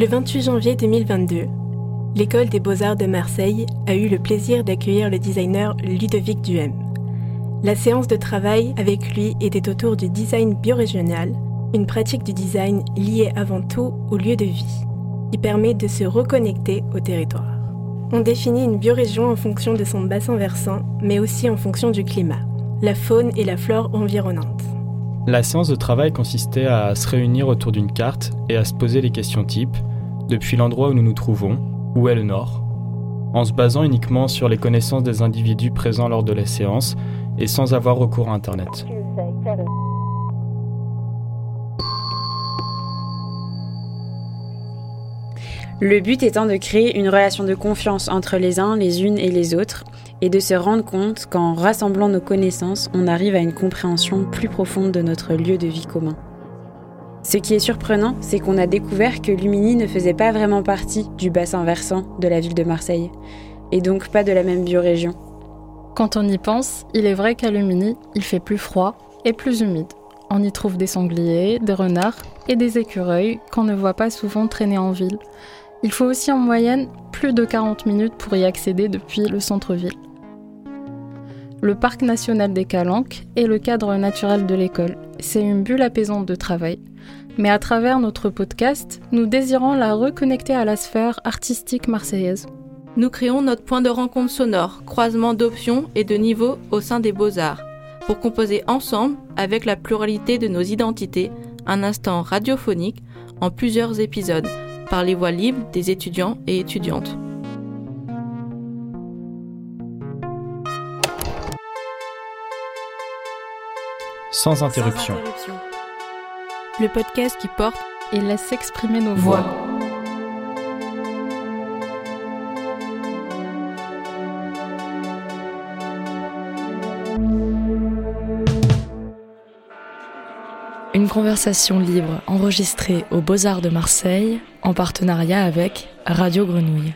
Le 28 janvier 2022, l'école des beaux-arts de Marseille a eu le plaisir d'accueillir le designer Ludovic Duhem. La séance de travail avec lui était autour du design biorégional, une pratique du design liée avant tout au lieu de vie, qui permet de se reconnecter au territoire. On définit une biorégion en fonction de son bassin versant, mais aussi en fonction du climat, la faune et la flore environnantes. La séance de travail consistait à se réunir autour d'une carte et à se poser les questions types, depuis l'endroit où nous nous trouvons, où est le nord, en se basant uniquement sur les connaissances des individus présents lors de la séance et sans avoir recours à Internet. Le but étant de créer une relation de confiance entre les uns, les unes et les autres, et de se rendre compte qu'en rassemblant nos connaissances, on arrive à une compréhension plus profonde de notre lieu de vie commun. Ce qui est surprenant, c'est qu'on a découvert que Lumini ne faisait pas vraiment partie du bassin versant de la ville de Marseille, et donc pas de la même biorégion. Quand on y pense, il est vrai qu'à Lumini, il fait plus froid et plus humide. On y trouve des sangliers, des renards et des écureuils qu'on ne voit pas souvent traîner en ville. Il faut aussi en moyenne plus de 40 minutes pour y accéder depuis le centre-ville le parc national des Calanques est le cadre naturel de l'école. C'est une bulle apaisante de travail. Mais à travers notre podcast, nous désirons la reconnecter à la sphère artistique marseillaise. Nous créons notre point de rencontre sonore, croisement d'options et de niveaux au sein des beaux-arts, pour composer ensemble, avec la pluralité de nos identités, un instant radiophonique en plusieurs épisodes, par les voix libres des étudiants et étudiantes. sans interruption. Le podcast qui porte et laisse s'exprimer nos voix. Une conversation libre enregistrée aux Beaux-Arts de Marseille en partenariat avec Radio Grenouille.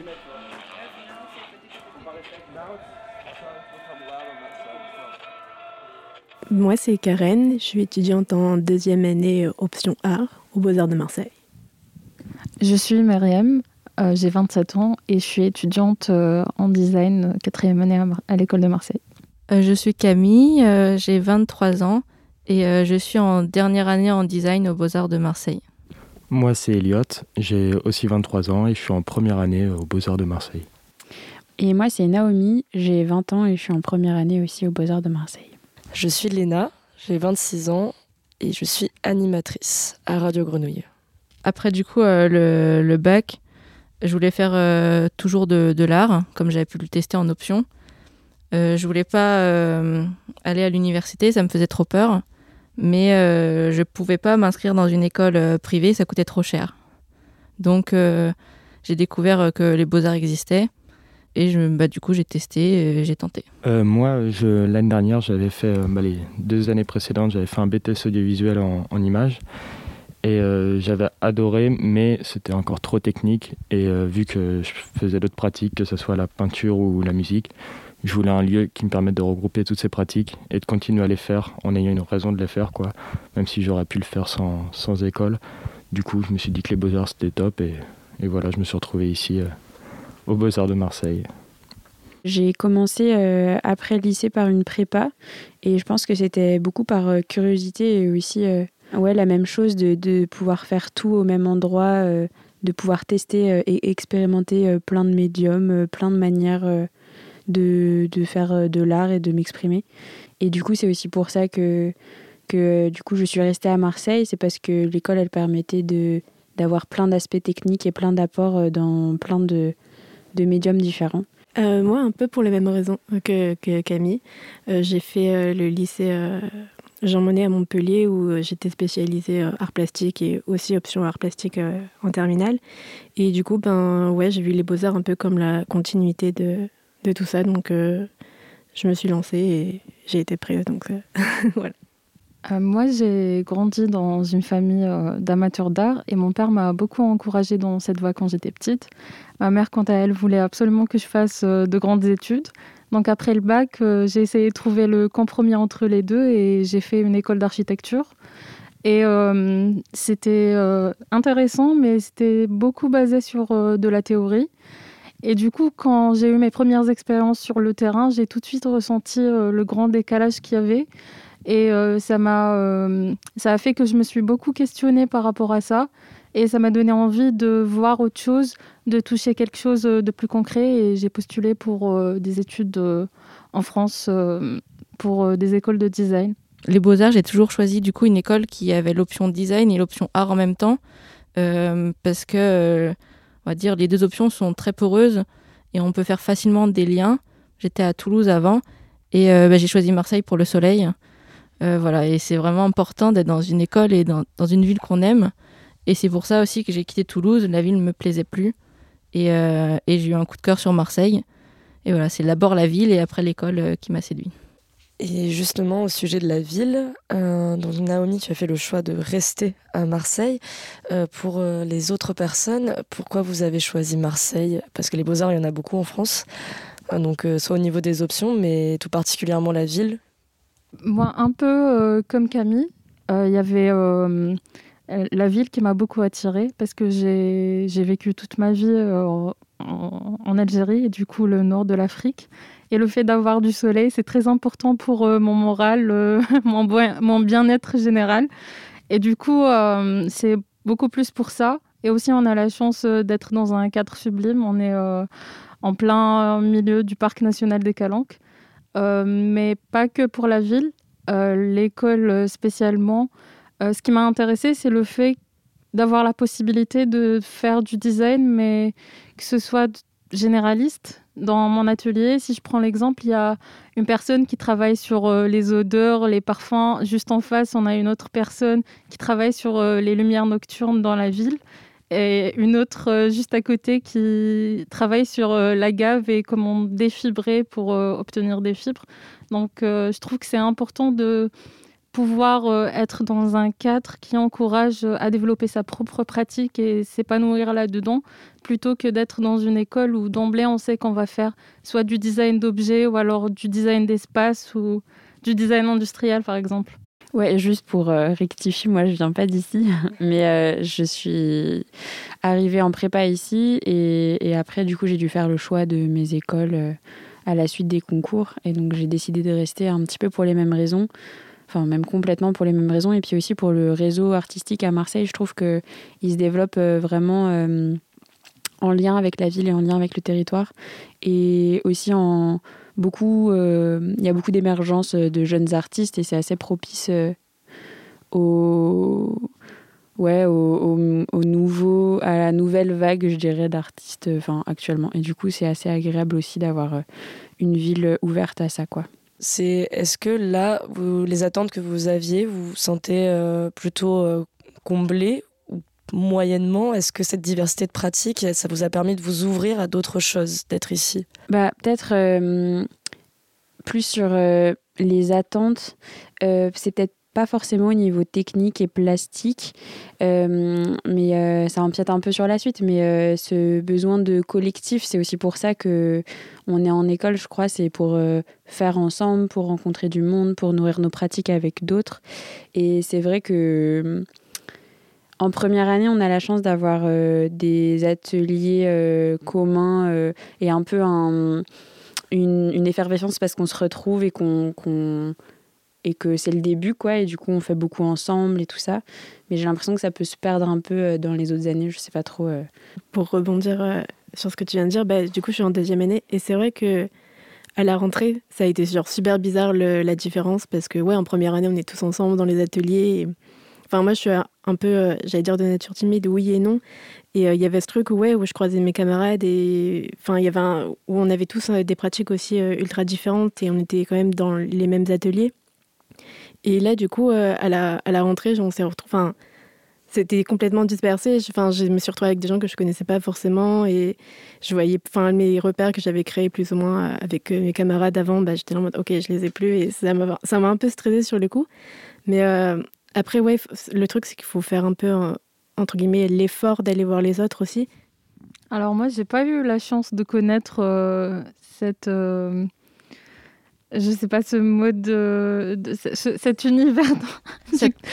Moi, c'est Karen. Je suis étudiante en deuxième année euh, option art au Beaux-Arts de Marseille. Je suis Myriam, euh, j'ai 27 ans et je suis étudiante euh, en design quatrième année à, l'école de Marseille. je suis Camille, j'ai 23 ans et je suis en dernière année en design au Beaux-Arts de Marseille. Moi, c'est Elliot, j'ai aussi 23 ans et je suis en première année au Beaux-Arts de Marseille. Et moi, c'est Naomi, j'ai 20 ans et je suis en première année aussi au Beaux-Arts de Marseille. Je suis Léna, j'ai 26 ans et je suis animatrice à Radio Grenouille. Après du coup euh, le, bac, je voulais faire euh, toujours de, l'art, comme j'avais pu le tester en option. Euh, je voulais pas aller à l'université, ça me faisait trop peur. Mais je pouvais pas m'inscrire dans une école privée, ça coûtait trop cher. Donc j'ai découvert que les beaux-arts existaient. Et je, bah, du coup, j'ai testé, j'ai tenté. Euh, moi, l'année dernière, j'avais fait, euh, bah, les deux années précédentes, j'avais fait un BTS audiovisuel en, en images. Et euh, j'avais adoré, mais c'était encore trop technique. Et vu que je faisais d'autres pratiques, que ce soit la peinture ou la musique, je voulais un lieu qui me permette de regrouper toutes ces pratiques et de continuer à les faire en ayant une raison de les faire, quoi. Même si j'aurais pu le faire sans, sans, école. Du coup, je me suis dit que les beaux-arts c'était top et, voilà, je me suis retrouvé ici aux Beaux-Arts de Marseille J'ai commencé euh, après le lycée par une prépa et je pense que c'était beaucoup par euh, curiosité et aussi euh, ouais, la même chose de, de, pouvoir faire tout au même endroit, de pouvoir tester et expérimenter plein de médiums, plein de manières de, de, faire de l'art et de m'exprimer. Et du coup, c'est aussi pour ça que, que du coup, je suis restée à Marseille. C'est parce que l'école, elle permettait de d'avoir plein d'aspects techniques et plein d'apports dans plein de, de médiums différents euh, Moi, un peu pour les mêmes raisons que, Camille. Euh, j'ai fait euh, le lycée Jean Monnet à Montpellier où j'étais spécialisée art plastique et aussi option art plastique en terminale. Et du coup, ben, ouais, j'ai vu les beaux-arts un peu comme la continuité de, de tout ça. Donc, je me suis lancée et j'ai été prise. Donc, voilà. Moi, j'ai grandi dans une famille d'amateurs d'art et mon père m'a beaucoup encouragée dans cette voie quand j'étais petite. Ma mère, quant à elle, voulait absolument que je fasse euh, de grandes études. Donc après le bac, euh, j'ai essayé de trouver le compromis entre les deux et j'ai fait une école d'architecture. Et c'était intéressant, mais c'était beaucoup basé sur de la théorie. Et du coup, quand j'ai eu mes premières expériences sur le terrain, j'ai tout de suite ressenti le grand décalage qu'il y avait. Et ça m'a, ça a fait que je me suis beaucoup questionnée par rapport à ça. Et ça m'a donné envie de voir autre chose, de toucher quelque chose de plus concret. Et j'ai postulé pour euh, des études euh, en France, euh, pour des écoles de design. Les beaux-arts, j'ai toujours choisi du coup une école qui avait l'option design et l'option art en même temps. parce que, on va dire, les deux options sont très poreuses et on peut faire facilement des liens. J'étais à Toulouse avant et bah, j'ai choisi Marseille pour le soleil. Voilà, et c'est vraiment important d'être dans une école et dans, une ville qu'on aime. Et c'est pour ça aussi que j'ai quitté Toulouse. La ville ne me plaisait plus. Et, euh, j'ai eu un coup de cœur sur Marseille. Et voilà, c'est d'abord la ville et après l'école euh, qui m'a séduit. Et justement, au sujet de la ville, euh, donc Naomi, tu as fait le choix de rester à Marseille. Euh, pour les autres personnes, pourquoi vous avez choisi Marseille? Parce que les beaux-arts, il y en a beaucoup en France. donc, soit au niveau des options, mais tout particulièrement la ville. Moi, un peu comme Camille, il y avait euh, la ville qui m'a beaucoup attirée parce que j'ai vécu toute ma vie euh, en, Algérie et du coup le nord de l'Afrique. Et le fait d'avoir du soleil, c'est très important pour euh, mon moral, mon bien-être général. Et du coup, c'est beaucoup plus pour ça. Et aussi, on a la chance d'être dans un cadre sublime. On est en plein milieu du parc national des Calanques. Mais pas que pour la ville. L'école spécialement, euh, ce qui m'a intéressé, c'est le fait d'avoir la possibilité de faire du design, mais que ce soit généraliste. Dans mon atelier, si je prends l'exemple, il y a une personne qui travaille sur euh, les odeurs, les parfums. Juste en face, on a une autre personne qui travaille sur euh, les lumières nocturnes dans la ville. Et une autre juste à côté qui travaille sur la gave et comment défibrer pour obtenir des fibres. Donc je trouve que c'est important de pouvoir euh, être dans un cadre qui encourage euh, à développer sa propre pratique et s'épanouir là-dedans, plutôt que d'être dans une école où d'emblée on sait qu'on va faire soit du design d'objets ou alors du design d'espace ou du design industriel par exemple. Ouais, juste pour euh, rectifier, moi je viens pas d'ici, mais je suis arrivée en prépa ici et, après du coup j'ai dû faire le choix de mes écoles à la suite des concours et donc j'ai décidé de rester un petit peu pour les mêmes raisons enfin même complètement pour les mêmes raisons. Et puis aussi pour le réseau artistique à Marseille, je trouve qu'il se développe euh, vraiment euh, en lien avec la ville et en lien avec le territoire. Et aussi en beaucoup, euh, il y a beaucoup d'émergence de jeunes artistes et c'est assez propice au ouais, au, nouveau, à la nouvelle vague, je dirais, d'artistes enfin, actuellement. Et du coup, c'est assez agréable aussi d'avoir une ville ouverte à ça, quoi. C'est est-ce que là, les attentes que vous aviez, vous vous sentez euh, plutôt euh, comblées moyennement Est-ce que cette diversité de pratiques, ça vous a permis de vous ouvrir à d'autres choses, d'être ici? Bah peut-être euh, plus sur les attentes. c'est peut-être pas forcément au niveau technique et plastique, euh, mais euh, ça empiète un peu sur la suite. Mais euh, ce besoin de collectif, c'est aussi pour ça que on est en école, je crois, c'est pour faire ensemble, pour rencontrer du monde, pour nourrir nos pratiques avec d'autres. Et c'est vrai que en première année, on a la chance d'avoir des ateliers communs et un peu un, une, effervescence parce qu'on se retrouve et qu'on et que c'est le début, quoi, et du coup on fait beaucoup ensemble et tout ça. Mais j'ai l'impression que ça peut se perdre un peu euh, dans les autres années, je sais pas trop. Euh. Pour rebondir euh, sur ce que tu viens de dire, bah, du coup je suis en deuxième année, et c'est vrai que à la rentrée, ça a été super bizarre la différence, parce que ouais, en première année on est tous ensemble dans les ateliers. Enfin moi je suis un peu, j'allais dire de nature timide, oui et non. Et il y avait ce truc où, ouais, où je croisais mes camarades et enfin il y avait où on avait tous des pratiques aussi ultra différentes et on était quand même dans les mêmes ateliers. Et là, du coup, euh, à, la, à la rentrée, on s'est. Enfin, c'était complètement dispersé. Enfin, je me suis retrouvée avec des gens que je connaissais pas forcément et je voyais, enfin, mes repères que j'avais créés plus ou moins avec euh, mes camarades avant, bah, j'étais en mode, ok, je les ai plus et ça m'a, un peu stressé sur le coup. Mais euh, après, ouais, le truc, c'est qu'il faut faire un peu, entre guillemets, l'effort d'aller voir les autres aussi. Alors moi, j'ai pas eu la chance de connaître cette je sais pas ce mode de, cet univers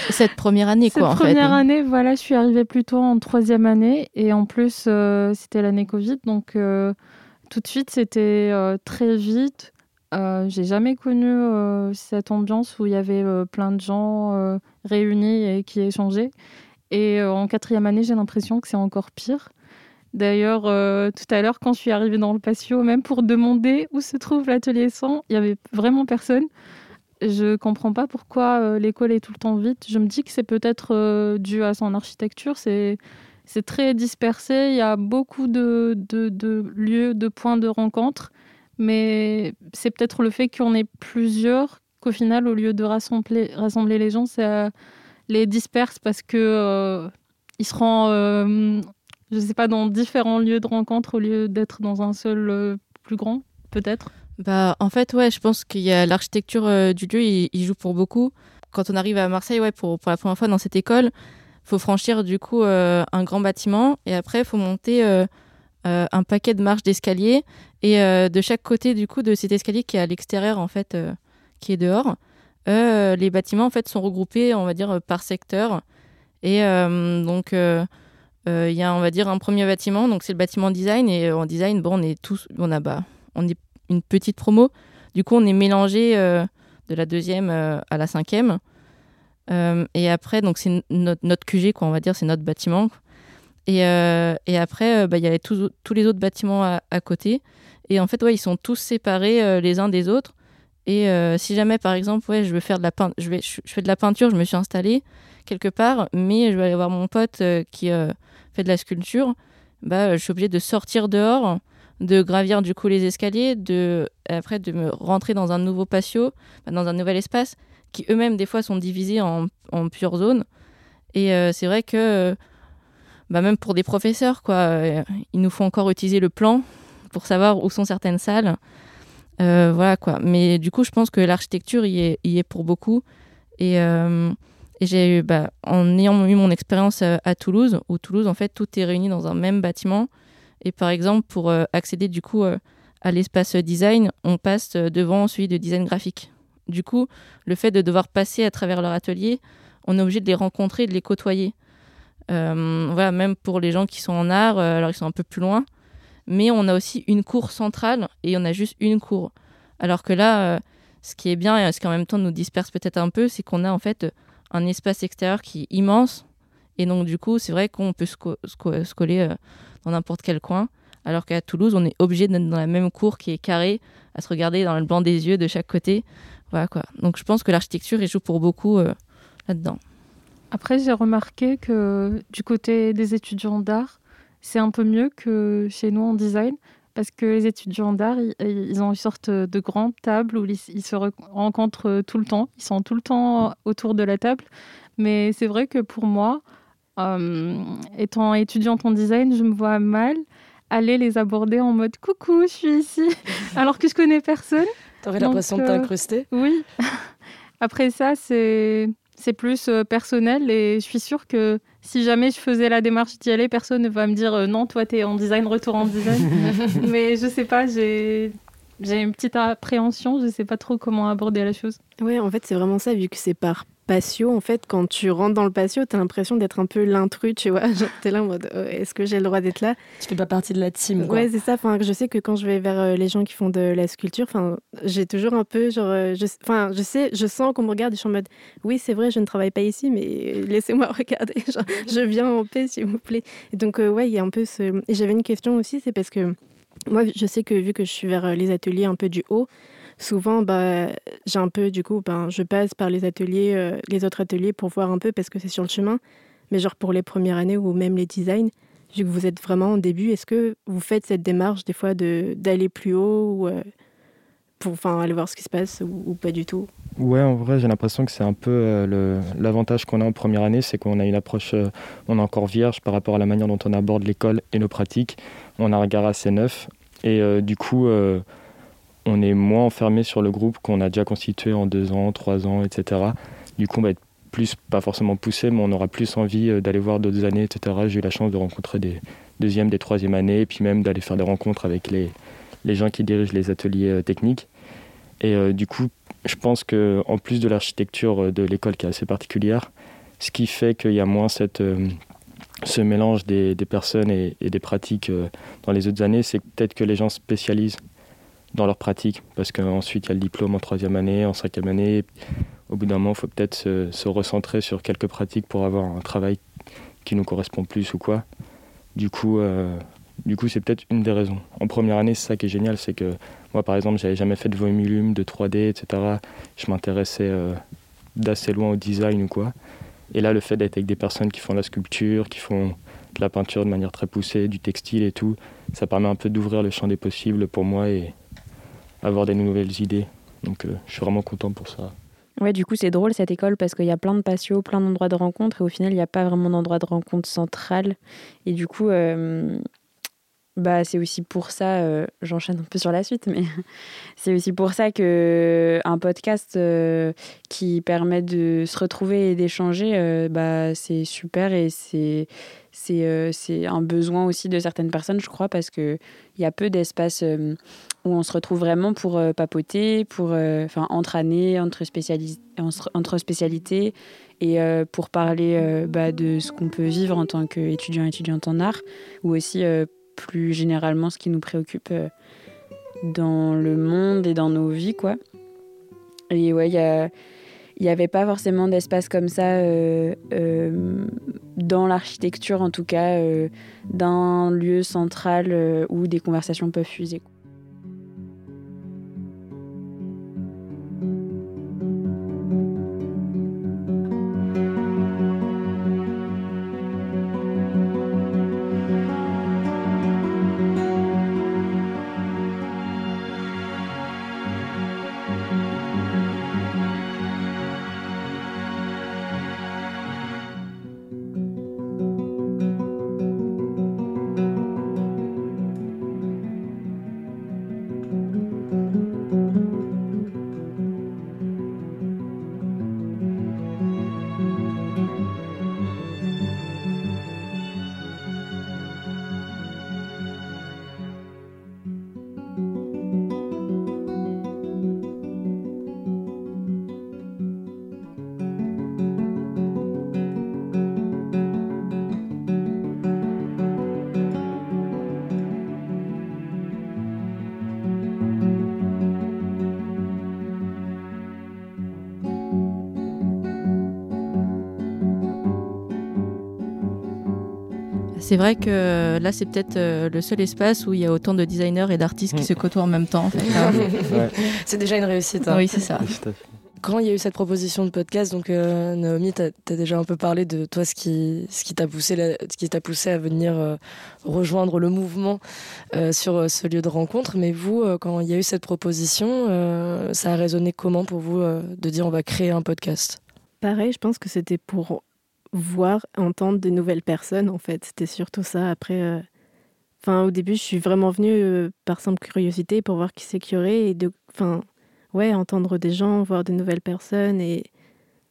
cette, première année quoi cette première année voilà je suis arrivée plutôt en troisième année et en plus euh, c'était l'année Covid donc euh, tout de suite c'était euh, très vite j'ai jamais connu cette ambiance où il y avait plein de gens réunis et qui échangeaient et en quatrième année j'ai l'impression que c'est encore pire D'ailleurs, euh, tout à l'heure, quand je suis arrivée dans le patio, même pour demander où se trouve l'atelier 100, il y avait vraiment personne. Je comprends pas pourquoi euh, l'école est tout le temps vide. Je me dis que c'est peut-être euh, dû à son architecture. C'est très dispersé. Il y a beaucoup de, lieux, de points de rencontre. Mais c'est peut-être le fait qu'on ait plusieurs qu'au final, au lieu de rassembler, les gens, ça les disperse parce que ils seront je sais pas, dans différents lieux de rencontre au lieu d'être dans un seul euh, plus grand, peut-être bah, En fait, ouais, je pense qu'il y a l'architecture euh, du lieu, il, joue pour beaucoup. Quand on arrive à Marseille, ouais, pour, pour la première fois dans cette école, faut franchir du coup euh, un grand bâtiment et après, faut monter un paquet de marches d'escalier. Et de chaque côté du coup de cet escalier qui est à l'extérieur, en fait, qui est dehors, les bâtiments en fait sont regroupés, on va dire, par secteur. Et donc euh, il y a, on va dire, un premier bâtiment, donc c'est le bâtiment design. Et euh, en design, bon, on est tous, on a, bah, on est une petite promo. Du coup, on est mélangé euh, de la deuxième à la cinquième. et après, donc c'est notre, notre, QG, quoi, on va dire, c'est notre bâtiment. Et, et après, bah, il y avait tous, les autres bâtiments à, côté. Et en fait, ils sont tous séparés les uns des autres. Et si jamais, par exemple, je veux faire de la peinture, je, vais, je, fais de la peinture, je me suis installée quelque part, mais je vais aller voir mon pote qui fait de la sculpture, bah, je suis obligée de sortir dehors, de gravir du les escaliers, de après de me rentrer dans un nouveau patio, bah, dans un nouvel espace, qui eux-mêmes des fois sont divisés en, en plusieurs zones. Et euh, c'est vrai que bah, même pour des professeurs, quoi, euh, il nous faut encore utiliser le plan pour savoir où sont certaines salles. Euh, voilà quoi. Mais du coup, je pense que l'architecture y est, y est pour beaucoup. Et et j'ai eu, bah, en ayant eu mon expérience euh, à, Toulouse, où Toulouse, en fait, tout est réuni dans un même bâtiment. Et par exemple, pour euh, accéder du coup euh, à l'espace design, on passe devant celui de design graphique. Du coup, le fait de devoir passer à travers leur atelier, on est obligé de les rencontrer, de les côtoyer. Voilà, même pour les gens qui sont en art, alors ils sont un peu plus loin. Mais on a aussi une cour centrale et on a juste une cour. Alors que là, ce qui est bien et ce qui en même temps nous disperse peut-être un peu, c'est qu'on a en fait un espace extérieur qui est immense. Et donc, du coup, c'est vrai qu'on peut se, coller euh, dans n'importe quel coin. Alors qu'à Toulouse, on est obligé d'être dans la même cour qui est carrée, à se regarder dans le blanc des yeux de chaque côté. Voilà quoi. Donc, je pense que l'architecture, joue pour beaucoup euh, là-dedans. Après, j'ai remarqué que du côté des étudiants d'art, c'est un peu mieux que chez nous en design parce que les étudiants d'art, ils, ont une sorte de grande table où ils, se rencontrent tout le temps. Ils sont tout le temps autour de la table. Mais c'est vrai que pour moi, euh, étant étudiante en design, je me vois mal aller les aborder en mode coucou, je suis ici, alors que je connais personne. T'aurais l'impression de t'incruster euh, Oui. Après ça, c'est c'est plus euh, personnel et je suis sûre que si jamais je faisais la démarche d'y aller, personne ne va me dire euh, non, toi tu es en design, retour en design. Mais je sais pas, j'ai j'ai une petite appréhension, je sais pas trop comment aborder la chose. Ouais, en fait, c'est vraiment ça, vu que c'est par patio, en fait, quand tu rentres dans le patio, tu as l'impression d'être un peu l'intrus, tu vois. Genre, es là en mode, oh, est-ce que j'ai le droit d'être là? Tu fais pas partie de la team, quoi. Ouais, c'est ça. Enfin, je sais que quand je vais vers euh, les gens qui font de la sculpture, enfin, j'ai toujours un peu, genre, euh, je, enfin, je sais, je sens qu'on me regarde, je suis en mode, oui, c'est vrai, je ne travaille pas ici, mais laissez-moi regarder. Genre, je viens en paix, s'il vous plaît. Et donc, euh, ouais, il y a un peu ce. Et j'avais une question aussi, c'est parce que moi, je sais que vu que je suis vers les ateliers un peu du haut, souvent, bah, j'ai un peu, du coup, ben, je passe par les ateliers, euh, les autres ateliers pour voir un peu parce que c'est sur le chemin. Mais genre pour les premières années ou même les designs, vu que vous êtes vraiment au début, est-ce que vous faites cette démarche des fois de, d'aller plus haut euh, pour aller voir ce qui se passe ou, pas du tout? Ouais, en vrai, j'ai l'impression que c'est un peu euh, l'avantage qu'on a en première année, c'est qu'on a une approche, on est encore vierge par rapport à la manière dont on aborde l'école et nos pratiques. On a un regard assez neuf et du coup on est moins enfermé sur le groupe qu'on a déjà constitué en deux ans, trois ans, etc. Du coup, on va être plus, pas forcément poussé, mais on aura plus envie euh, d'aller voir d'autres années, etc. J'ai eu la chance de rencontrer des deuxièmes, des troisièmes années, et puis même d'aller faire des rencontres avec les, les gens qui dirigent les ateliers euh, techniques. Et du coup, je pense qu'en plus de l'architecture de l'école qui est assez particulière, ce qui fait qu'il y a moins cette, ce mélange des, personnes et, des pratiques dans les autres années, c'est peut-être que les gens spécialisent dans leur pratique, parce qu'ensuite il y a le diplôme en troisième année, en cinquième année. Au bout d'un moment, il faut peut-être se, recentrer sur quelques pratiques pour avoir un travail qui nous correspond plus ou quoi. Du coup, euh, du coup, c'est peut-être une des raisons. En première année, c'est ça qui est génial, c'est que moi, par exemple, j'avais jamais fait de volume, de 3D, etc. Je m'intéressais euh, d'assez loin au design ou quoi. Et là, le fait d'être avec des personnes qui font la sculpture, qui font de la peinture de manière très poussée, du textile et tout, ça permet un peu d'ouvrir le champ des possibles pour moi et avoir des nouvelles idées. Donc euh, je suis vraiment content pour ça. Ouais, du coup, c'est drôle cette école parce qu'il y a plein de patios, plein d'endroits de rencontre et au final, il n'y a pas vraiment d'endroit de rencontre central. Et du coup, euh, bah, c'est aussi pour ça, euh, j'enchaîne un peu sur la suite, mais c'est aussi pour ça que un podcast euh, qui permet de se retrouver et d'échanger, euh, bah, c'est super et c'est c'est c'est un besoin aussi de certaines personnes, je crois, parce que il y a peu d'espaces où on se retrouve vraiment pour papoter, pour enfin entre années, entre entre spécialités et pour parler bah, de ce qu'on peut vivre en tant qu'étudiant étudiante en art ou aussi plus généralement ce qui nous préoccupe euh, dans le monde et dans nos vies, quoi. Et ouais, il n'y avait pas forcément d'espace comme ça euh, euh, dans l'architecture, en tout cas, d'un lieu central où des conversations peuvent fuser. C'est vrai que là, c'est peut-être euh, le seul espace où il y a autant de designers et d'artistes qui mm. se côtoient en même temps. C'est déjà une réussite. Hein. Oui, c'est ça. Quand il y a eu cette proposition de podcast, donc euh, Naomi, tu as, déjà un peu parlé de toi, ce qui, ce qui t'a poussé, ce qui t'a poussé à venir euh, rejoindre le mouvement sur ce lieu de rencontre. Mais vous, quand il y a eu cette proposition, ça a résonné comment pour vous de dire on va créer un podcast? Pareil, je pense que c'était pour voir, entendre de nouvelles personnes, en fait. C'était surtout ça. Après, euh, au début, je suis vraiment venue euh, par simple curiosité pour voir qui c'est qu'il y aurait et de, enfin, ouais, entendre des gens, voir de nouvelles personnes et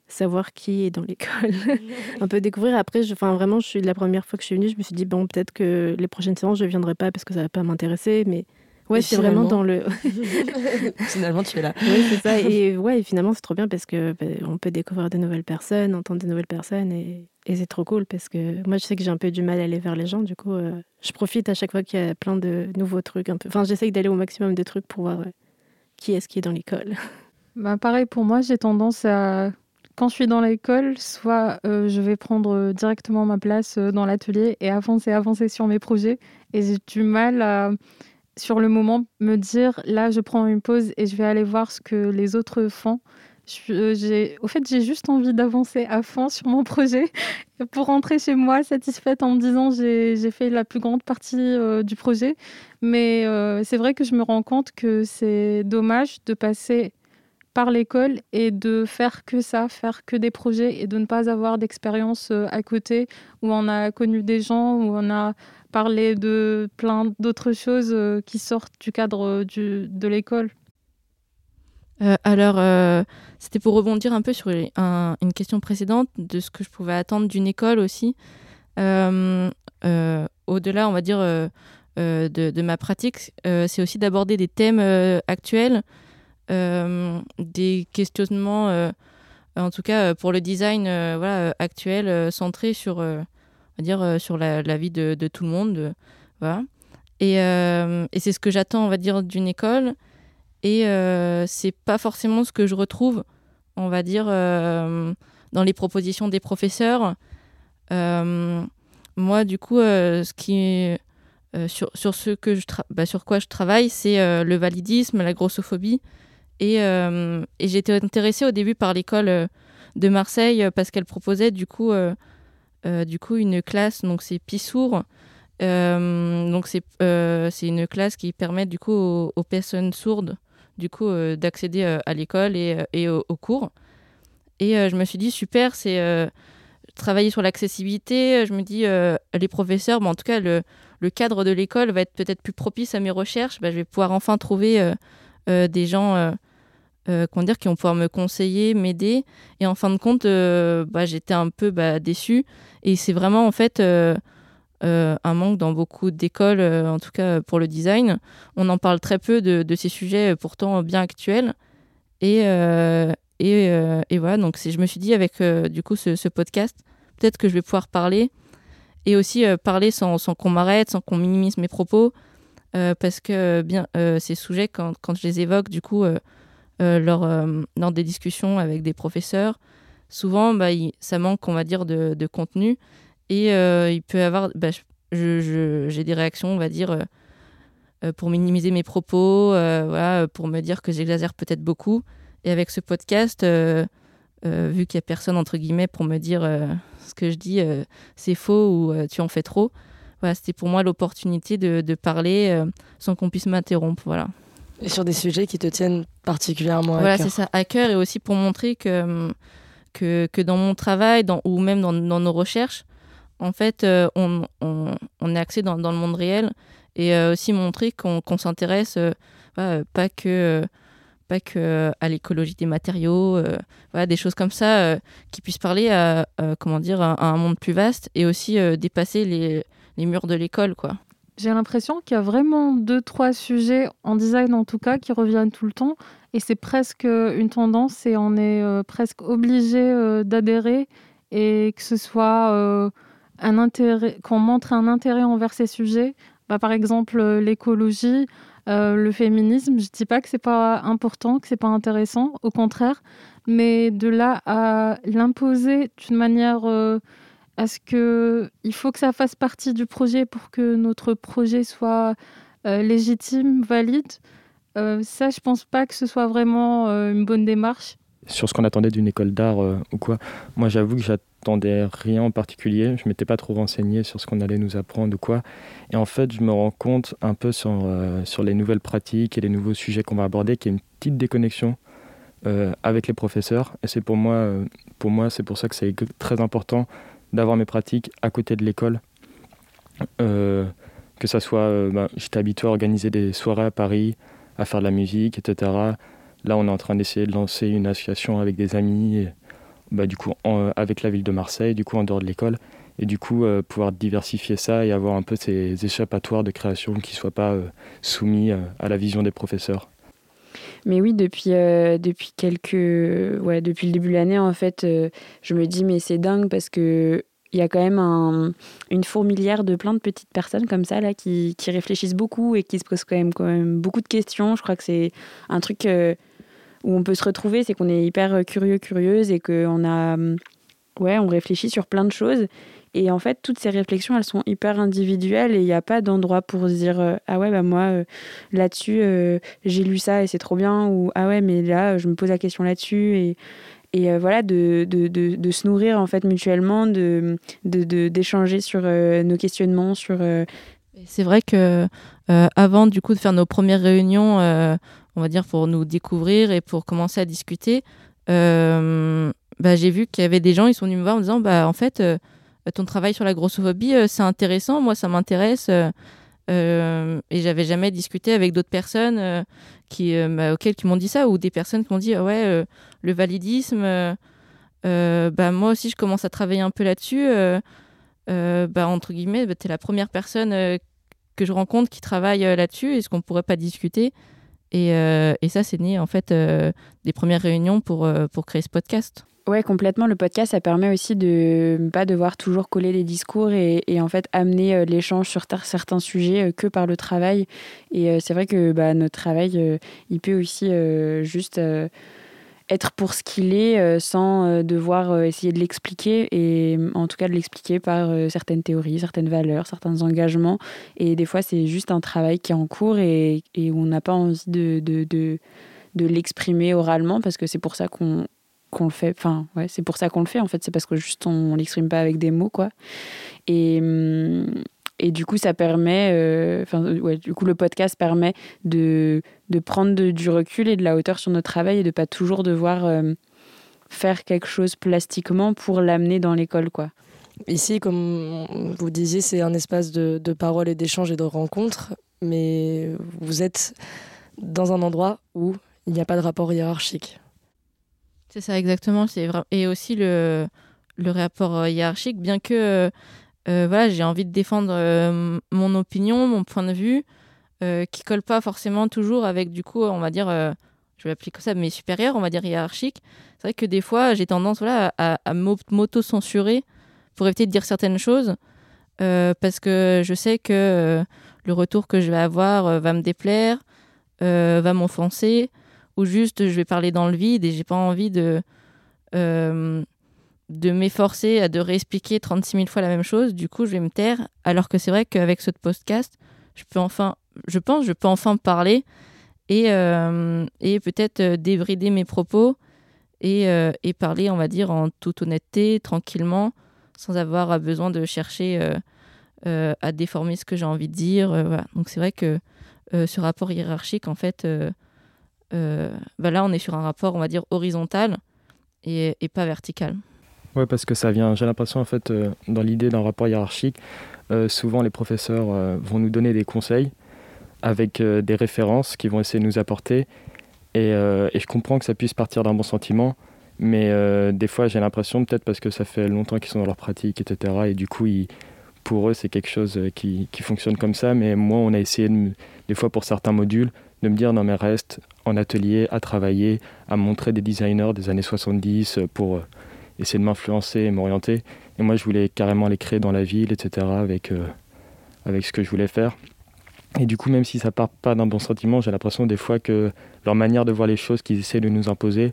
savoir qui est dans l'école. un peu découvrir. Après, je, enfin, vraiment, je suis la première fois que je suis venue, je me suis dit, bon, peut-être que les prochaines séances, je ne viendrai pas parce que ça va pas m'intéresser, mais Ouais, c'est vraiment dans le. finalement, tu es là. Oui, c'est ça. Et ouais, finalement, c'est trop bien parce que bah, on peut découvrir de nouvelles personnes, entendre de nouvelles personnes, et, et c'est trop cool parce que moi, je sais que j'ai un peu du mal à aller vers les gens. Du coup, euh, je profite à chaque fois qu'il y a plein de nouveaux trucs. Un peu. Enfin, j'essaye d'aller au maximum de trucs pour voir qui est-ce qui est dans l'école. Bah, pareil pour moi, j'ai tendance à quand je suis dans l'école, soit euh, je vais prendre directement ma place euh, dans l'atelier et avancer, avancer sur mes projets. Et j'ai du mal à sur le moment, me dire là, je prends une pause et je vais aller voir ce que les autres font. Euh, au fait, j'ai juste envie d'avancer à fond sur mon projet pour rentrer chez moi satisfaite en me disant j'ai, j'ai fait la plus grande partie euh, du projet. Mais euh, c'est vrai que je me rends compte que c'est dommage de passer par l'école et de faire que ça, faire que des projets et de ne pas avoir d'expérience à côté où on a connu des gens, où on a parler de plein d'autres choses euh, qui sortent du cadre euh, de l'école euh, alors, c'était pour rebondir un peu sur une question précédente de ce que je pouvais attendre d'une école aussi. Au-delà, on va dire, de, ma pratique, c'est aussi d'aborder des thèmes actuels des questionnements, en tout cas pour le design voilà, actuel, centré sur, dire, sur la, vie de, tout le monde. voilà. Et, et c'est ce que j'attends, on va dire, d'une école. Et c'est pas forcément ce que je retrouve, on va dire, dans les propositions des professeurs. moi, du coup, ce qui euh, sur, ce que je bah, sur quoi je travaille, c'est euh, le validisme, la grossophobie. Euh, et j'étais intéressée au début par l'école de Marseille parce qu'elle proposait du coup, du coup une classe, donc c'est Pissour. donc c'est c'est une classe qui permet du coup aux, personnes sourdes du coup d'accéder à l'école et, et aux, cours. Et je me suis dit super, c'est travailler sur l'accessibilité. Je me dis les professeurs, en tout cas le le cadre de l'école va être peut-être plus propice à mes recherches, bah, je vais pouvoir enfin trouver euh, euh, des gens euh, dire, qui vont pouvoir me conseiller, m'aider. Et en fin de compte, bah, j'étais un peu bah, déçue. Et c'est vraiment en fait un manque dans beaucoup d'écoles, en tout cas pour le design. On en parle très peu de, ces sujets pourtant bien actuels. Et, et, voilà, donc je me suis dit avec du coup ce podcast, peut-être que je vais pouvoir parler et aussi euh, parler sans, sans qu'on m'arrête, sans qu'on minimise mes propos, euh, parce que bien euh, ces sujets, quand, quand, je les évoque, du coup, lors, lors des discussions avec des professeurs, souvent, bah, ça manque, on va dire, de, contenu, et il peut y avoir, bah, j'ai des réactions, on va dire, pour minimiser mes propos, pour me dire que j'exagère peut-être beaucoup. Et avec ce podcast, vu qu'il n'y a personne, entre guillemets, pour me dire ce que je dis euh, c'est faux ou euh, tu en fais trop. C'était pour moi l'opportunité de, de, parler euh, sans qu'on puisse m'interrompre. Voilà. Et sur des sujets qui te tiennent particulièrement à voilà, cœur. Voilà, c'est ça, à cœur et aussi pour montrer que, que, que dans mon travail dans, ou même dans, dans, nos recherches, en fait, on, on, on, est axé dans, dans, le monde réel et aussi montrer qu'on s'intéresse pas que pas que euh, à l'écologie des matériaux, euh, voilà, des choses comme ça euh, qui puissent parler à, comment dire, à, un monde plus vaste et aussi dépasser les, les, murs de l'école. quoi. J'ai l'impression qu'il y a vraiment deux, trois sujets, en design en tout cas, qui reviennent tout le temps. Et c'est presque une tendance et on est presque obligé d'adhérer et que ce soit un intérêt, qu'on montre un intérêt envers ces sujets. Bah, par exemple, l'écologie, euh, le féminisme, je dis pas que c'est pas important, que c'est pas intéressant, au contraire, mais de là à l'imposer d'une manière euh, à ce que il faut que ça fasse partie du projet pour que notre projet soit euh, légitime, valide? ça, je pense pas que ce soit vraiment une bonne démarche. Sur ce qu'on attendait d'une école d'art ou quoi, moi j'avoue que j'attendais rien en particulier. Je m'étais pas trop renseigné sur ce qu'on allait nous apprendre ou quoi. Et en fait, je me rends compte un peu sur, euh, les nouvelles pratiques et les nouveaux sujets qu'on va aborder qu'il y a une petite déconnexion euh, avec les professeurs. Et c'est pour moi, euh, pour moi, c'est pour ça que c'est très important d'avoir mes pratiques à côté de l'école. que ça soit, bah, j'étais habitué à organiser des soirées à Paris, à faire de la musique, etc. Là, on est en train d'essayer de lancer une association avec des amis, bah, du coup, avec la ville de Marseille, du coup, en dehors de l'école et du coup euh, pouvoir diversifier ça et avoir un peu ces échappatoires de création qui ne soient pas euh, soumis euh, à la vision des professeurs. Mais oui, depuis, depuis quelques. Ouais, depuis le début de l'année, en fait, je me dis, mais c'est dingue parce que. Il y a quand même un, une fourmilière de plein de petites personnes comme ça là qui, qui, réfléchissent beaucoup et qui se posent quand même, quand même beaucoup de questions. Je crois que c'est un truc où on peut se retrouver, c'est qu'on est hyper curieux, curieuse et qu'on a, ouais, on réfléchit sur plein de choses et en fait, toutes ces réflexions, elles sont hyper individuelles et il n'y a pas d'endroit pour se dire euh, Ah ouais, bah moi, euh, là-dessus, euh, j'ai lu ça et c'est trop bien. Ou Ah ouais, mais là, je me pose la question là-dessus. Et, et voilà, de, de, de, se nourrir en fait mutuellement, de, d'échanger sur nos questionnements. sur C'est vrai que avant du coup de faire nos premières réunions, on va dire pour nous découvrir et pour commencer à discuter, bah, j'ai vu qu'il y avait des gens, ils sont venus me voir en disant bah en fait ton travail sur la grossophobie, euh, c'est intéressant, moi ça m'intéresse. Euh, et j'avais jamais discuté avec d'autres personnes qui, bah, auxquelles qui m'ont dit ça, ou des personnes qui m'ont dit ouais, le validisme, bah, moi aussi je commence à travailler un peu là-dessus. bah, entre guillemets, bah, tu es la première personne que je rencontre qui travaille là-dessus, est-ce qu'on pourrait pas discuter Et, et ça, c'est né en fait des premières réunions pour, pour créer ce podcast. Ouais, complètement. Le podcast, ça permet aussi de ne pas devoir toujours coller les discours et, en fait amener l'échange sur certains sujets que par le travail. Et c'est vrai que bah, notre travail, il peut aussi juste être pour ce qu'il est euh, sans euh, devoir euh, essayer de l'expliquer et en tout cas de l'expliquer par certaines théories, certaines valeurs, certains engagements. Et des fois, c'est juste un travail qui est en cours et, et on n'a pas envie de, de, de l'exprimer oralement parce que c'est pour ça qu'on qu'on le fait enfin ouais c'est pour ça qu'on le fait en fait c'est parce que juste on, on l'exprime pas avec des mots quoi et hum, et du coup, ça permet, euh, enfin, ouais, du coup, le podcast permet de, de prendre du recul et de la hauteur sur notre travail et de pas toujours devoir euh, faire quelque chose plastiquement pour l'amener dans l'école, quoi. Ici, comme vous disiez, c'est un espace de, de parole et d'échange et de rencontre, mais vous êtes dans un endroit où il n'y a pas de rapport hiérarchique. C'est ça, exactement. C'est vrai. Et aussi le, rapport hiérarchique, bien que euh, voilà, j'ai envie de défendre euh, mon opinion, mon point de vue, euh, qui colle pas forcément toujours avec, du coup, on va dire, je vais appeler comme ça, mes supérieurs, on va dire hiérarchiques. C'est vrai que des fois, j'ai tendance voilà, à, à m'auto-censurer pour éviter de dire certaines choses, parce que je sais que le retour que je vais avoir va me déplaire, va m'offenser, ou juste je vais parler dans le vide et j'ai pas envie de de m'efforcer à de réexpliquer 36 000 fois la même chose, du coup je vais me taire, alors que c'est vrai qu'avec ce podcast, je peux enfin, je pense, je peux enfin parler et, euh, et peut-être euh, débrider mes propos et, euh, et, parler, on va dire, en toute honnêteté, tranquillement, sans avoir besoin de chercher à déformer ce que j'ai envie de dire. Donc c'est vrai que ce rapport hiérarchique, en fait, bah là on est sur un rapport, on va dire, horizontal et, pas vertical. Oui, parce que ça vient, j'ai l'impression, en fait, euh, dans l'idée d'un rapport hiérarchique, euh, souvent les professeurs euh, vont nous donner des conseils avec des références qui vont essayer de nous apporter. Et, je comprends que ça puisse partir d'un bon sentiment, mais des fois, j'ai l'impression, peut-être parce que ça fait longtemps qu'ils sont dans leur pratique, etc., et du coup, pour eux, c'est quelque chose qui, fonctionne comme ça. Mais moi, on a essayé, des fois, pour certains modules, de me dire non mais reste en atelier à travailler, à montrer des designers des années 70 pour essayer de m'influencer et m'orienter. Et moi, je voulais carrément les créer dans la ville, etc., avec, euh, avec ce que je voulais faire. Et du coup, même si ça part pas d'un bon sentiment, j'ai l'impression des fois que leur manière de voir les choses qu'ils essaient de nous imposer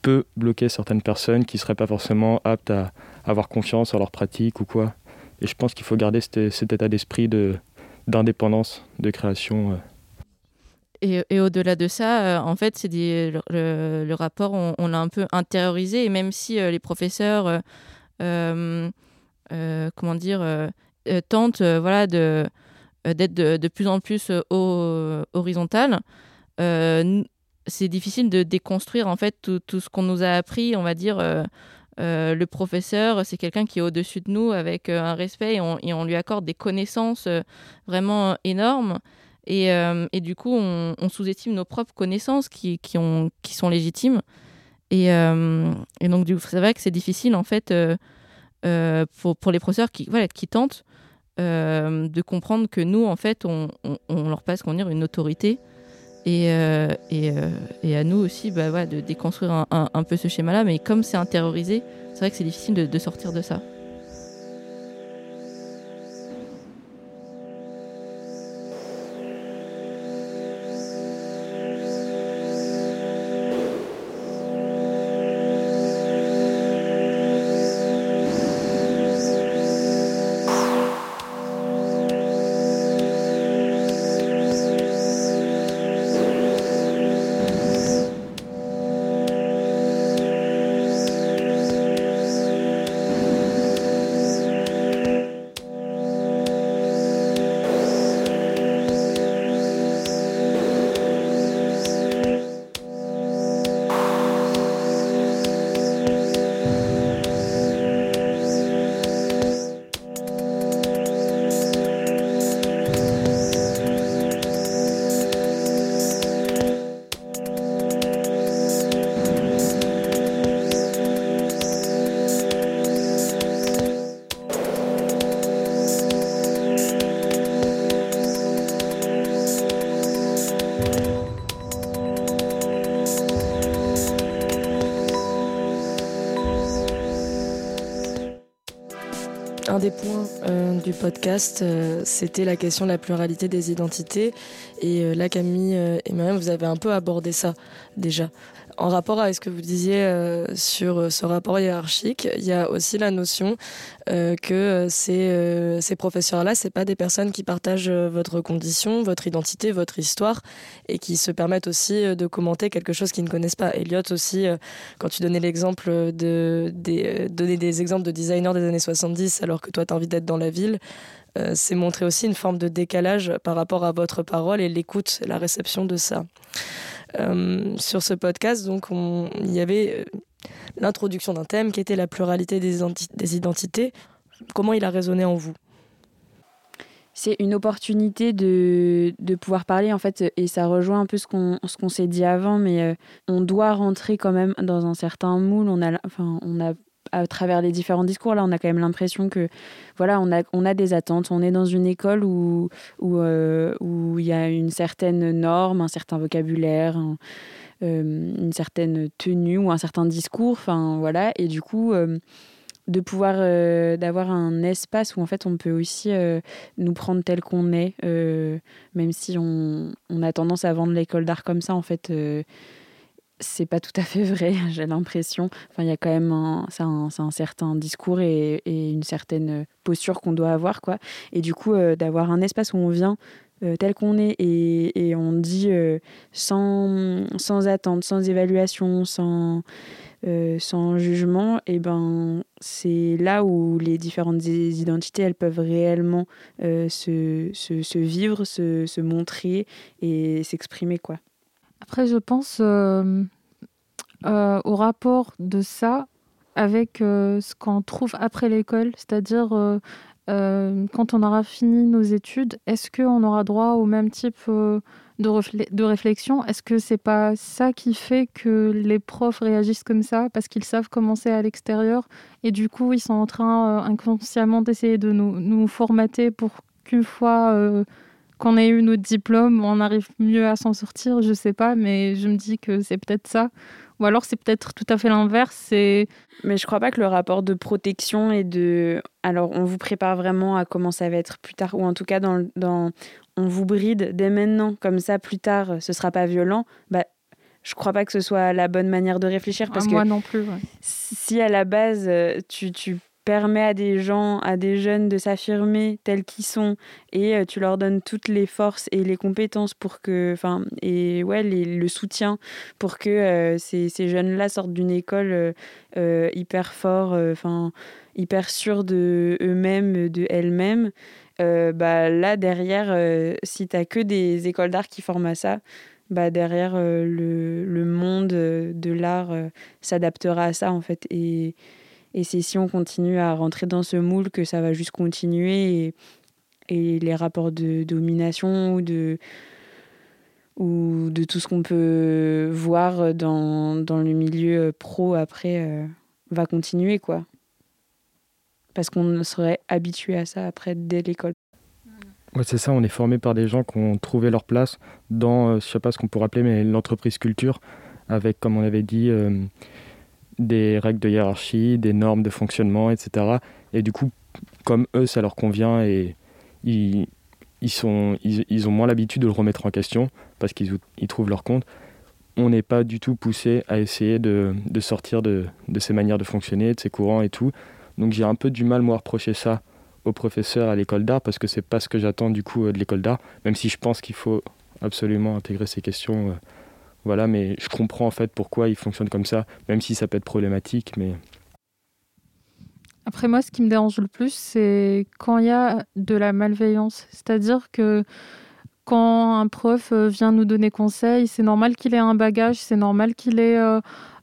peut bloquer certaines personnes qui seraient pas forcément aptes à avoir confiance en leur pratique ou quoi. Et je pense qu'il faut garder cet, état d'esprit d'indépendance, de, création. Euh, et, au-delà de ça, euh, en fait, c'est le, rapport, on, l'a un peu intériorisé. Et même si euh, les professeurs, euh, comment dire, tentent voilà, d'être de, plus en plus horizontal, c'est difficile de déconstruire en fait tout, ce qu'on nous a appris. On va dire, le professeur, c'est quelqu'un qui est au-dessus de nous avec un respect on, et on, lui accorde des connaissances vraiment énormes. Et, euh, et du coup, on, sous-estime nos propres connaissances qui, qui, ont, qui sont légitimes. Et, euh, donc, c'est vrai que c'est difficile, en fait, euh, pour, les professeurs qui, tentent de comprendre que nous, en fait, on, on, leur passe dire, une autorité. Et, à nous aussi bah, de déconstruire un, peu ce schéma-là. Mais comme c'est intériorisé, c'est vrai que c'est difficile de sortir de ça. Un des points euh, du podcast, euh, c'était la question de la pluralité des identités. Et euh, là, Camille et Mariam, vous avez un peu abordé ça déjà. En rapport avec ce que vous disiez euh, sur euh, ce rapport hiérarchique, il y a aussi la notion euh, que ces, ces professeurs-là, c'est pas des personnes qui partagent votre condition, votre identité, votre histoire, et qui se permettent aussi de commenter quelque chose qu'ils ne connaissent pas. Elliot aussi, quand tu donnais l'exemple de, des, donner des exemples de designers des années 70, alors que toi, tu as envie d'être dans la ville, c'est montrer aussi une forme de décalage par rapport à votre parole et l'écoute, la réception de ça. Euh, sur ce podcast, donc il y avait euh, l'introduction d'un thème qui était la pluralité des, identités. Comment il a résonné en vous? C'est une opportunité de, de, pouvoir parler en fait et ça rejoint un peu ce qu'on ce qu'on s'est dit avant mais euh, on doit rentrer quand même dans un certain moule on a enfin on a à travers les différents discours, là, on a quand même l'impression que, voilà, on a, on a des attentes. On est dans une école où euh, où il y a une certaine norme, un certain vocabulaire, euh, une certaine tenue ou un certain discours. Enfin, voilà. Et du coup. Euh, de pouvoir d'avoir un espace où en fait on peut aussi nous prendre tel qu'on est même si on, on, a tendance à vendre l'école d'art comme ça en fait c'est pas tout à fait vrai, j'ai l'impression. Enfin, il y a quand même un, un, certain discours et, et, une certaine posture qu'on doit avoir, quoi. Et du coup, euh, d'avoir un espace où on vient euh, tel qu'on est et, et, on dit euh, sans, sans attente, sans évaluation, sans, sans jugement, et ben c'est là où les différentes identités elles peuvent réellement se, se, se, vivre, se, se montrer et s'exprimer, quoi. Après, je pense euh, euh, au rapport de ça avec euh, ce qu'on trouve après l'école, c'est-à-dire quand on aura fini nos études, est-ce qu'on aura droit au même type de, de, réflexion? Est-ce que c'est pas ça qui fait que les profs réagissent comme ça? Parce qu'ils savent comment c'est à l'extérieur et du coup ils sont en train inconsciemment d'essayer de nous, nous, formater pour qu'une fois qu'on ait eu notre diplôme, on arrive mieux à s'en sortir, je sais pas, mais je me dis que c'est peut-être ça. Ou alors c'est peut-être tout à fait l'inverse. Mais je crois pas que le rapport de protection et de... Alors on vous prépare vraiment à comment ça va être plus tard, ou en tout cas dans, dans... on vous bride dès maintenant, comme ça plus tard ce sera pas violent. Bah, je crois pas que ce soit la bonne manière de réfléchir parce ah, que moi non plus. Si à la base tu, tu permet à des gens, à des jeunes de s'affirmer tels qu'ils sont et euh, tu leur donnes toutes les forces et les compétences pour que, enfin, et ouais, le soutien pour que euh, ces, ces jeunes-là sortent d'une école euh, hyper fort, enfin, hyper sûre de eux-mêmes, de elles-mêmes. bah là derrière, si t'as que des écoles d'art qui forment à ça, bah derrière le, le, monde de l'art s'adaptera à ça en fait et et c'est si on continue à rentrer dans ce moule que ça va juste continuer et, les rapports de domination ou de, ou de tout ce qu'on peut voir dans, dans, le milieu pro après euh, va continuer quoi. Parce qu'on serait habitué à ça après dès l'école. Ouais, c'est ça, on est formé par des gens qui ont trouvé leur place dans, euh, je sais pas ce qu'on pourrait appeler, mais l'entreprise culture, avec, comme on avait dit, euh, des règles de hiérarchie, des normes de fonctionnement, etc. Et du coup, comme eux, ça leur convient et ils, ils, sont, ils, ont moins l'habitude de le remettre en question parce qu'ils ils trouvent leur compte, on n'est pas du tout poussé à essayer de, de sortir de, de, ces manières de fonctionner, de ces courants et tout. Donc j'ai un peu du mal, moi, à reprocher ça aux professeurs à l'école d'art parce que c'est pas ce que j'attends du coup de l'école d'art, même si je pense qu'il faut absolument intégrer ces questions. Voilà, mais je comprends en fait pourquoi il fonctionne comme ça, même si ça peut être problématique. Mais après moi, ce qui me dérange le plus, c'est quand il y a de la malveillance. C'est-à-dire que quand un prof euh, vient nous donner conseil, c'est normal qu'il ait un bagage, c'est normal qu'il ait euh,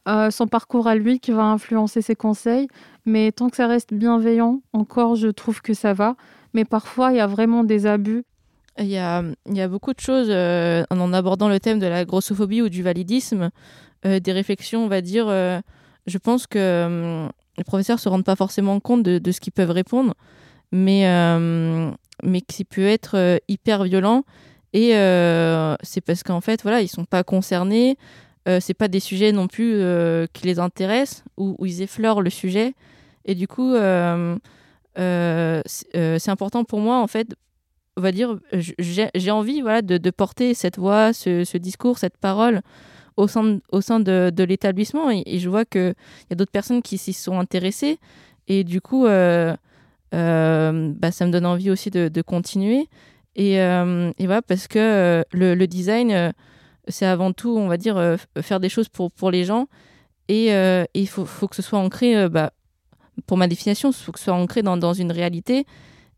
euh, son parcours à lui qui va influencer ses conseils. Mais tant que ça reste bienveillant, encore, je trouve que ça va. Mais parfois, il y a vraiment des abus. Il y a, il y a beaucoup de choses euh, en abordant le thème de la grossophobie ou du validisme, euh, des réflexions, on va dire. Euh, je pense que les professeurs se rendent pas forcément compte de, ce qu'ils peuvent répondre, mais, mais qui peut être hyper violent. Et c'est parce qu'en fait, voilà, ils sont pas concernés. c'est pas des sujets non plus qui les intéressent ou, ou, ils effleurent le sujet. Et du coup, c'est important pour moi, en fait, on va dire, j'ai envie voilà, de, porter cette voix, ce, discours, cette parole au sein au sein de, l'établissement. Et, je vois qu'il y a d'autres personnes qui s'y sont intéressées. Et du coup, euh, euh, bah, ça me donne envie aussi de, continuer. Et, euh, et, voilà, parce que le, design, c'est avant tout, on va dire, faire des choses pour, pour les gens. Et il faut, faut, que ce soit ancré, bah, pour ma définition, il faut que ce soit ancré dans, dans une réalité.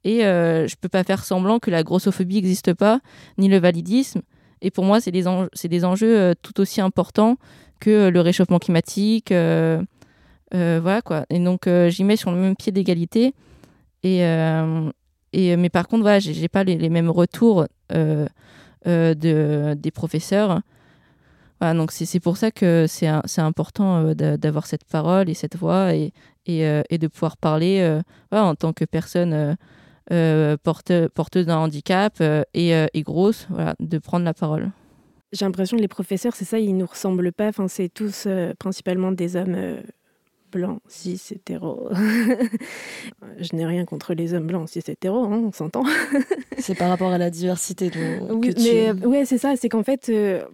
Et euh, je peux pas faire semblant que la grossophobie n'existe pas, ni le validisme. Et pour moi, c'est des, des enjeux euh, tout aussi importants que euh, le réchauffement climatique. Euh, voilà quoi. Et donc, j'y mets sur le même pied d'égalité. Et, et, mais par contre, voilà, j'ai pas les, mêmes retours de, des professeurs. Donc c'est pour ça que c'est important d'avoir cette parole et cette voix et, et, de pouvoir parler en tant que personne porte, porteuse d'un handicap euh, et, euh, et, grosse, voilà, de prendre la parole. J'ai l'impression que les professeurs, c'est ça, ils nous ressemblent pas. Enfin, c'est tous principalement des hommes blancs, cis, hétéros. Je n'ai rien contre les hommes blancs, cis, hétéros, hein, on s'entend. c'est par rapport à la diversité. oui, mais ouais, c'est ça. C'est qu'en fait,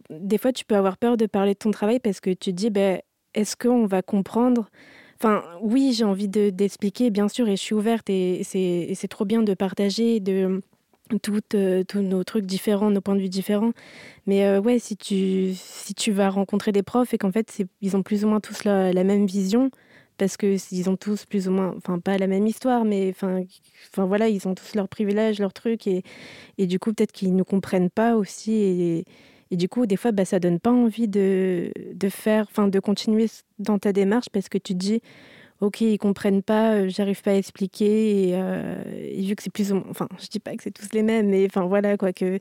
des fois, tu peux avoir peur de parler de ton travail parce que tu te dis, ben, est-ce qu'on va comprendre Enfin, oui, j'ai envie d'expliquer, bien sûr, et je suis ouverte, et c'est trop bien de partager de euh, tous nos trucs différents, nos points de vue différents. Mais euh, ouais, si tu, si tu vas rencontrer des profs et qu'en fait, ils ont plus ou moins tous la, même vision, parce qu'ils ont tous plus ou moins, enfin, pas la même histoire, mais enfin, voilà, ils ont tous leurs privilèges, leurs trucs, et, et du coup, peut-être qu'ils ne comprennent pas aussi. Et du coup, des fois, bah, ça donne pas envie de, de faire, enfin, de continuer dans ta démarche parce que tu te dis, ok, ils comprennent pas, euh, j'arrive pas à expliquer. Euh, et, vu que c'est plus, enfin, je dis pas que c'est tous les mêmes, mais enfin voilà quoi que.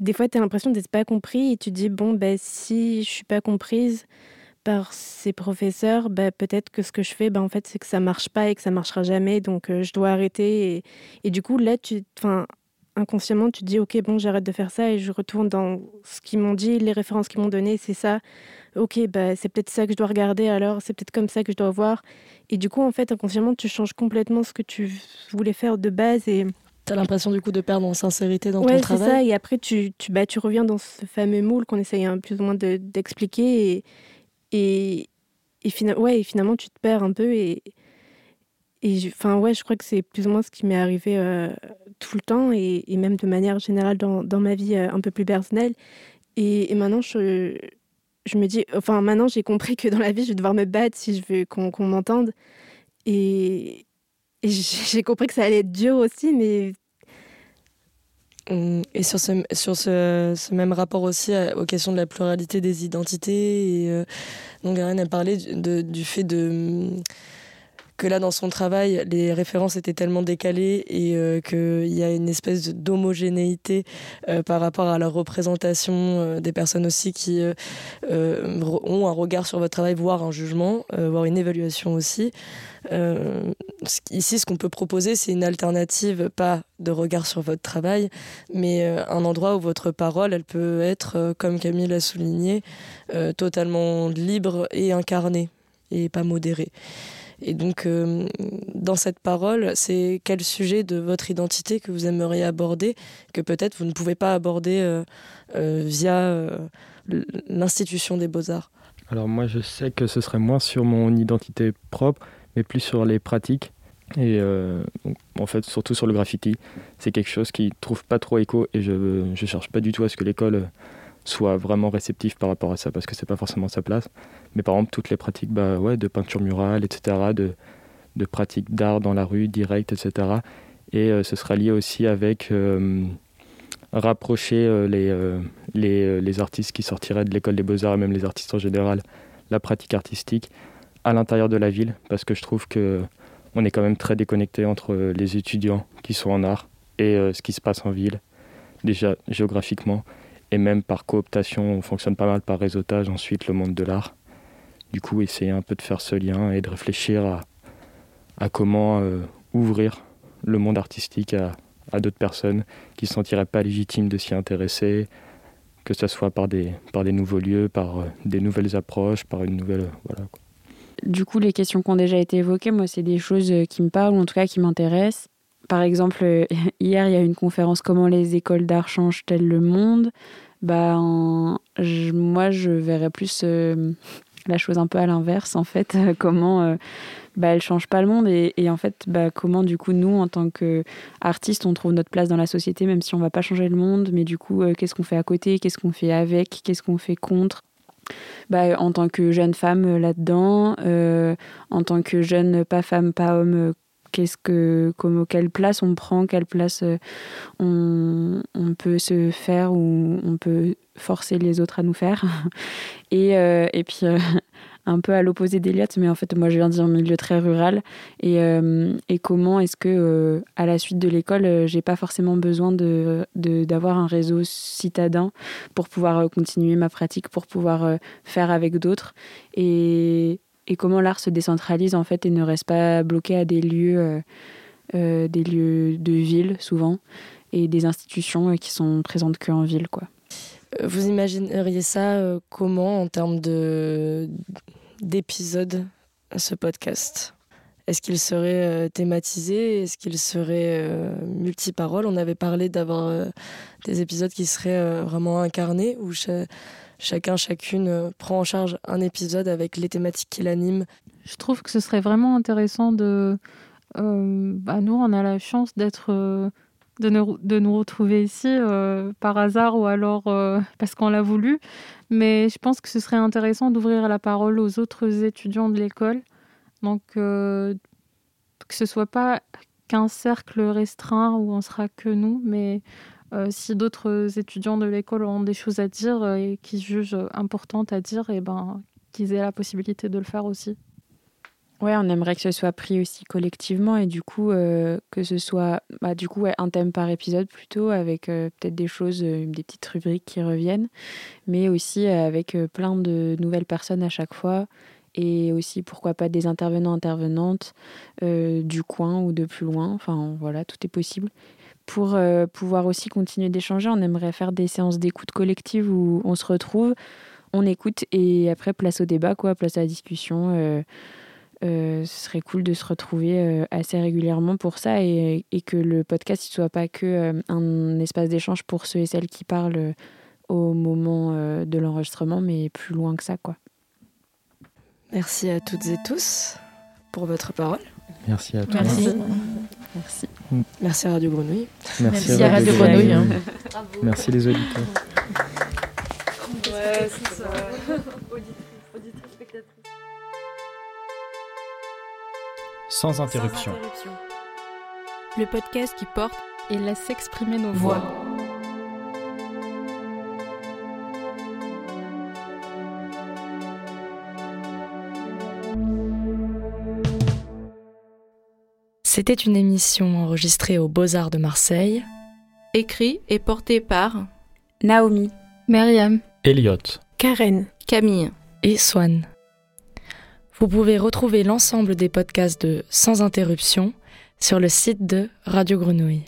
Des fois, tu as l'impression d'être pas compris et tu te dis bon, ben si je suis pas comprise par ces professeurs, bah, peut-être que ce que je fais, bah, en fait, c'est que ça marche pas et que ça marchera jamais, donc euh, je dois arrêter. Et, et, du coup, là, tu, enfin, inconsciemment, tu te dis, ok, bon, j'arrête de faire ça et je retourne dans ce qu'ils m'ont dit, les références qu'ils m'ont données, c'est ça. Ok, bah, c'est peut-être ça que je dois regarder alors, c'est peut-être comme ça que je dois voir. Et du coup, en fait, inconsciemment, tu changes complètement ce que tu voulais faire de base et. T'as l'impression du coup de perdre en sincérité dans ton travail. c'est ça. Et après, tu, tu, bah, tu reviens dans ce fameux moule qu'on essaye un, plus ou moins d'expliquer. et, et, et, ouais, et finalement, tu te perds un peu. Et, et enfin, ouais, je crois que c'est plus ou moins ce qui m'est arrivé euh, tout le temps et, même de manière générale dans, ma vie euh, un peu plus personnelle. Et, maintenant, je, me dis, enfin, maintenant, j'ai compris que dans la vie, je vais devoir me battre si je veux qu'on m'entende. Et, j'ai compris que ça allait être dur aussi, mais hum, et sur ce, même rapport aussi aux questions de la pluralité des identités, et, euh, donc Ariane a parlé du fait de, hum, que là, dans son travail, les références étaient tellement décalées et euh, qu'il y a une espèce d'homogénéité euh, par rapport à la représentation euh, des personnes aussi qui ont un regard sur votre travail, voire un jugement, voire une évaluation aussi. ici, ce qu'on peut proposer, c'est une alternative, pas de regard sur votre travail, mais un endroit où votre parole, elle peut être, comme Camille l'a souligné, totalement libre et incarnée et pas modérée. Et donc, euh, dans cette parole, c'est quel sujet de votre identité que vous aimeriez aborder, que peut-être vous ne pouvez pas aborder euh, euh, via l'institution des beaux-arts? Alors moi, je sais que ce serait moins sur mon identité propre, mais plus sur les pratiques. Et en fait, surtout sur le graffiti, c'est quelque chose qui trouve pas trop écho et je ne cherche pas du tout à ce que l'école soit vraiment réceptif par rapport à ça parce que c'est pas forcément sa place. Mais par exemple, toutes les pratiques bah, ouais, de peinture murale, etc., de, de pratiques d'art dans la rue, direct, etc. Et euh, ce sera lié aussi avec euh, rapprocher euh, les, les, les, artistes qui sortiraient de l'école des beaux-arts, et même les artistes en général, la pratique artistique à l'intérieur de la ville, parce que je trouve que on est quand même très déconnecté entre les étudiants qui sont en art et ce qui se passe en ville, déjà géographiquement et même par cooptation, on fonctionne pas mal par réseautage ensuite le monde de l'art. Du coup, essayer un peu de faire ce lien et de réfléchir à, comment euh, ouvrir le monde artistique à, d'autres personnes qui ne se sentiraient pas légitimes de s'y intéresser, que ce soit par des, par des nouveaux lieux, par euh, des nouvelles approches, par une nouvelle. voilà, Du coup, les questions qui ont déjà été évoquées, moi, c'est des choses qui me parlent, ou en tout cas qui m'intéressent. Par exemple, hier, il y a une conférence Comment les écoles d'art changent-elles le monde? Bah, Moi, je verrais plus la chose un peu à l'inverse, en fait. comment bah, elle change pas le monde et, en fait bah, comment du coup nous en tant qu'artistes on trouve notre place dans la société même si on va pas changer le monde. Mais du coup euh, qu'est-ce qu'on fait à côté? Qu'est-ce qu'on fait avec? Qu'est-ce qu'on fait contre? Bah, en tant que jeune femme euh, là-dedans euh, en tant que jeune pas femme pas homme qu'est-ce que comme quelle place on prend quelle place on, on, peut se faire ou on peut forcer les autres à nous faire et, et puis un peu à l'opposé d'Eliott, mais en fait, moi, je viens d'un milieu très rural. Et, euh, et comment est-ce que, euh, à la suite de l'école, euh, j'ai pas forcément besoin de, d'avoir un réseau citadin pour pouvoir continuer ma pratique, pour pouvoir faire avec d'autres. Et, et comment l'art se décentralise, en fait, et ne reste pas bloqué à des lieux, des lieux de ville, souvent, et des institutions qui sont présentes qu'en ville, quoi. Vous imagineriez ça comment en termes de d'épisodes ce podcast? Est-ce qu'il serait euh, thématisé? Est-ce qu'il serait euh, multiparole? On avait parlé d'avoir euh, des épisodes qui seraient vraiment incarnés, où chacun, chacune prend en charge un épisode avec les thématiques qui l'animent. Je trouve que ce serait vraiment intéressant de... Bah nous, on a la chance d'être de nous, de nous retrouver ici euh, par hasard ou alors euh, parce qu'on l'a voulu. Mais je pense que ce serait intéressant d'ouvrir la parole aux autres étudiants de l'école. Donc, euh, que ce soit pas qu'un cercle restreint où on sera que nous, mais si d'autres étudiants de l'école ont des choses à dire et qui jugent importantes à dire, et eh ben, qu'ils aient la possibilité de le faire aussi. Ouais, on aimerait que ce soit pris aussi collectivement et du coup euh, que ce soit bah, du coup un thème par épisode plutôt avec euh, peut-être des choses, euh, des petites rubriques qui reviennent, mais aussi avec plein de nouvelles personnes à chaque fois et aussi pourquoi pas des intervenants intervenantes du coin ou de plus loin. Enfin voilà, tout est possible. Pour pouvoir aussi continuer d'échanger, on aimerait faire des séances d'écoute collective où on se retrouve, on écoute et après place au débat quoi, place à la discussion euh, ce serait cool de se retrouver euh, assez régulièrement pour ça et, que le podcast ne soit pas que euh, un espace d'échange pour ceux et celles qui parlent au moment de l'enregistrement, mais plus loin que ça. quoi. Merci à toutes et tous pour votre parole. Merci à tous. Merci. Merci. Merci à Radio Grenouille. Merci, à Radio Grenouille. Hein. Merci les auditeurs. Ouais, c'est ça. sans interruption. Le podcast qui porte et laisse s'exprimer nos voix. C'était une émission enregistrée aux Beaux-Arts de Marseille. Écrit et porté par Naomi, Myriam, Elliot, Karen, Camille et Swan. Vous pouvez retrouver l'ensemble des podcasts de Sans interruption sur le site de Radio Grenouille.